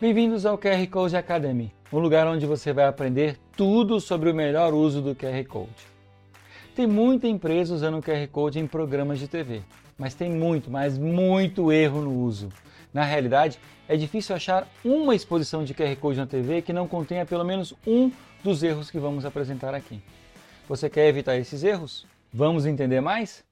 Bem-vindos ao QR Code Academy, um lugar onde você vai aprender tudo sobre o melhor uso do QR Code. Tem muita empresa usando o QR Code em programas de TV, mas tem muito, mas muito erro no uso. Na realidade, é difícil achar uma exposição de QR Code na TV que não contenha pelo menos um dos erros que vamos apresentar aqui. Você quer evitar esses erros? Vamos entender mais?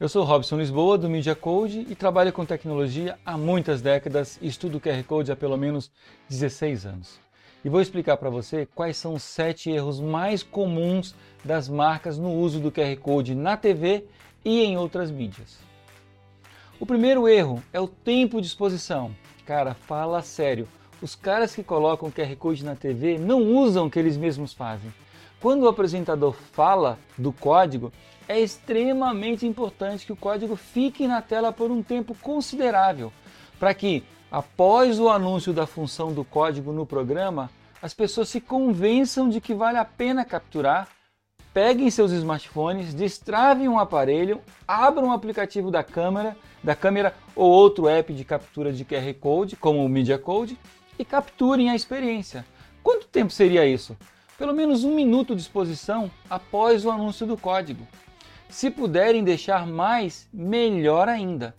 Eu sou Robson Lisboa, do Media Code, e trabalho com tecnologia há muitas décadas e estudo QR Code há pelo menos 16 anos. E vou explicar para você quais são os sete erros mais comuns das marcas no uso do QR Code na TV e em outras mídias. O primeiro erro é o tempo de exposição. Cara, fala sério. Os caras que colocam QR Code na TV não usam o que eles mesmos fazem. Quando o apresentador fala do código, é extremamente importante que o código fique na tela por um tempo considerável, para que, após o anúncio da função do código no programa, as pessoas se convençam de que vale a pena capturar, peguem seus smartphones, destravem um aparelho, abram o um aplicativo da câmera, da câmera ou outro app de captura de QR Code, como o Media Code, e capturem a experiência. Quanto tempo seria isso? Pelo menos um minuto de exposição após o anúncio do código. Se puderem deixar mais, melhor ainda.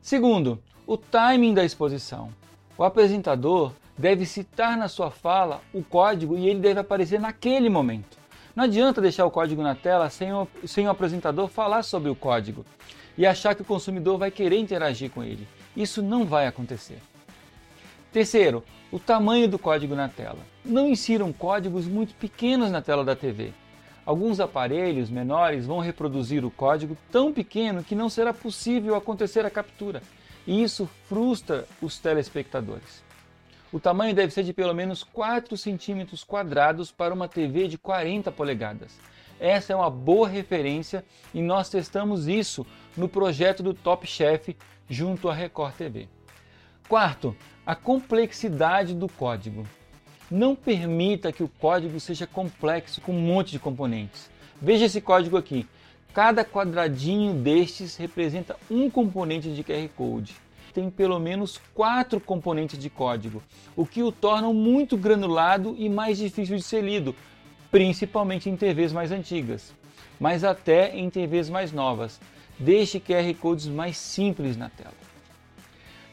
Segundo, o timing da exposição. O apresentador deve citar na sua fala o código e ele deve aparecer naquele momento. Não adianta deixar o código na tela sem o, sem o apresentador falar sobre o código e achar que o consumidor vai querer interagir com ele. Isso não vai acontecer. Terceiro, o tamanho do código na tela. Não insiram códigos muito pequenos na tela da TV. Alguns aparelhos menores vão reproduzir o código tão pequeno que não será possível acontecer a captura, e isso frustra os telespectadores. O tamanho deve ser de pelo menos 4 centímetros quadrados para uma TV de 40 polegadas. Essa é uma boa referência e nós testamos isso no projeto do Top Chef junto à Record TV. Quarto, a complexidade do código. Não permita que o código seja complexo com um monte de componentes. Veja esse código aqui. Cada quadradinho destes representa um componente de QR Code. Tem pelo menos quatro componentes de código, o que o torna muito granulado e mais difícil de ser lido, principalmente em TVs mais antigas, mas até em TVs mais novas. Deixe QR Codes mais simples na tela.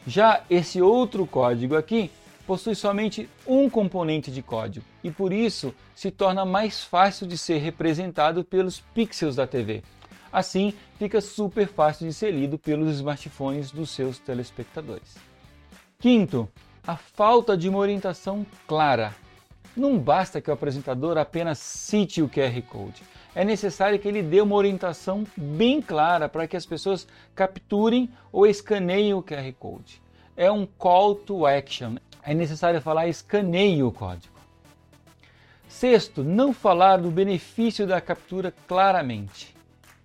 Já esse outro código aqui possui somente um componente de código e por isso se torna mais fácil de ser representado pelos pixels da TV. Assim, fica super fácil de ser lido pelos smartphones dos seus telespectadores. Quinto, a falta de uma orientação clara. Não basta que o apresentador apenas cite o QR Code. É necessário que ele dê uma orientação bem clara para que as pessoas capturem ou escaneiem o QR Code. É um call to action, é necessário falar escaneie o código. Sexto, não falar do benefício da captura claramente.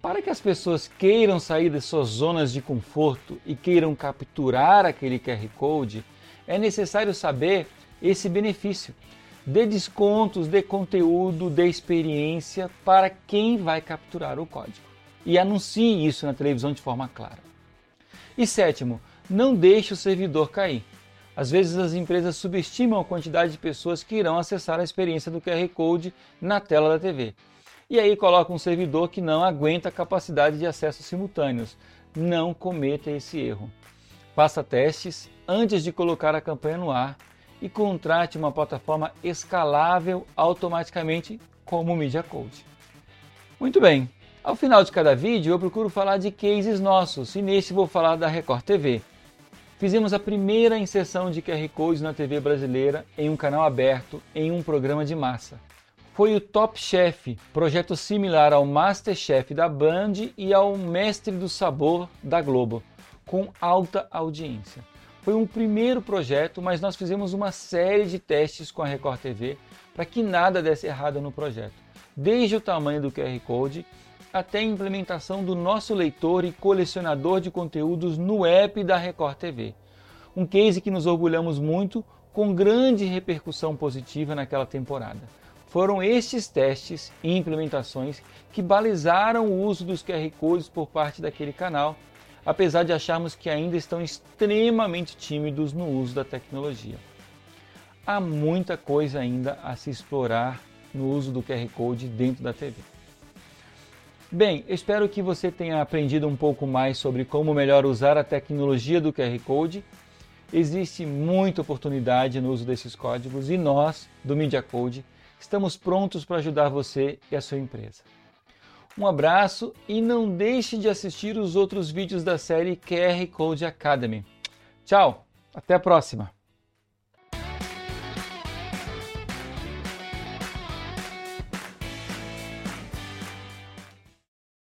Para que as pessoas queiram sair das suas zonas de conforto e queiram capturar aquele QR Code, é necessário saber esse benefício. Dê descontos, dê conteúdo, dê experiência para quem vai capturar o código. E anuncie isso na televisão de forma clara. E sétimo, não deixe o servidor cair. Às vezes as empresas subestimam a quantidade de pessoas que irão acessar a experiência do QR Code na tela da TV. E aí coloca um servidor que não aguenta a capacidade de acesso simultâneos. Não cometa esse erro. Faça testes antes de colocar a campanha no ar e contrate uma plataforma escalável automaticamente como o Media Code. Muito bem, ao final de cada vídeo eu procuro falar de cases nossos e neste vou falar da Record TV. Fizemos a primeira inserção de QR Codes na TV brasileira em um canal aberto em um programa de massa. Foi o Top Chef, projeto similar ao Masterchef da Band e ao Mestre do Sabor da Globo, com alta audiência. Foi um primeiro projeto, mas nós fizemos uma série de testes com a Record TV para que nada desse errado no projeto, desde o tamanho do QR Code até a implementação do nosso leitor e colecionador de conteúdos no app da Record TV. Um case que nos orgulhamos muito, com grande repercussão positiva naquela temporada. Foram estes testes e implementações que balizaram o uso dos QR Codes por parte daquele canal, apesar de acharmos que ainda estão extremamente tímidos no uso da tecnologia. Há muita coisa ainda a se explorar no uso do QR Code dentro da TV. Bem, espero que você tenha aprendido um pouco mais sobre como melhor usar a tecnologia do QR Code. Existe muita oportunidade no uso desses códigos e nós, do Media Code, estamos prontos para ajudar você e a sua empresa. Um abraço e não deixe de assistir os outros vídeos da série QR Code Academy. Tchau, até a próxima!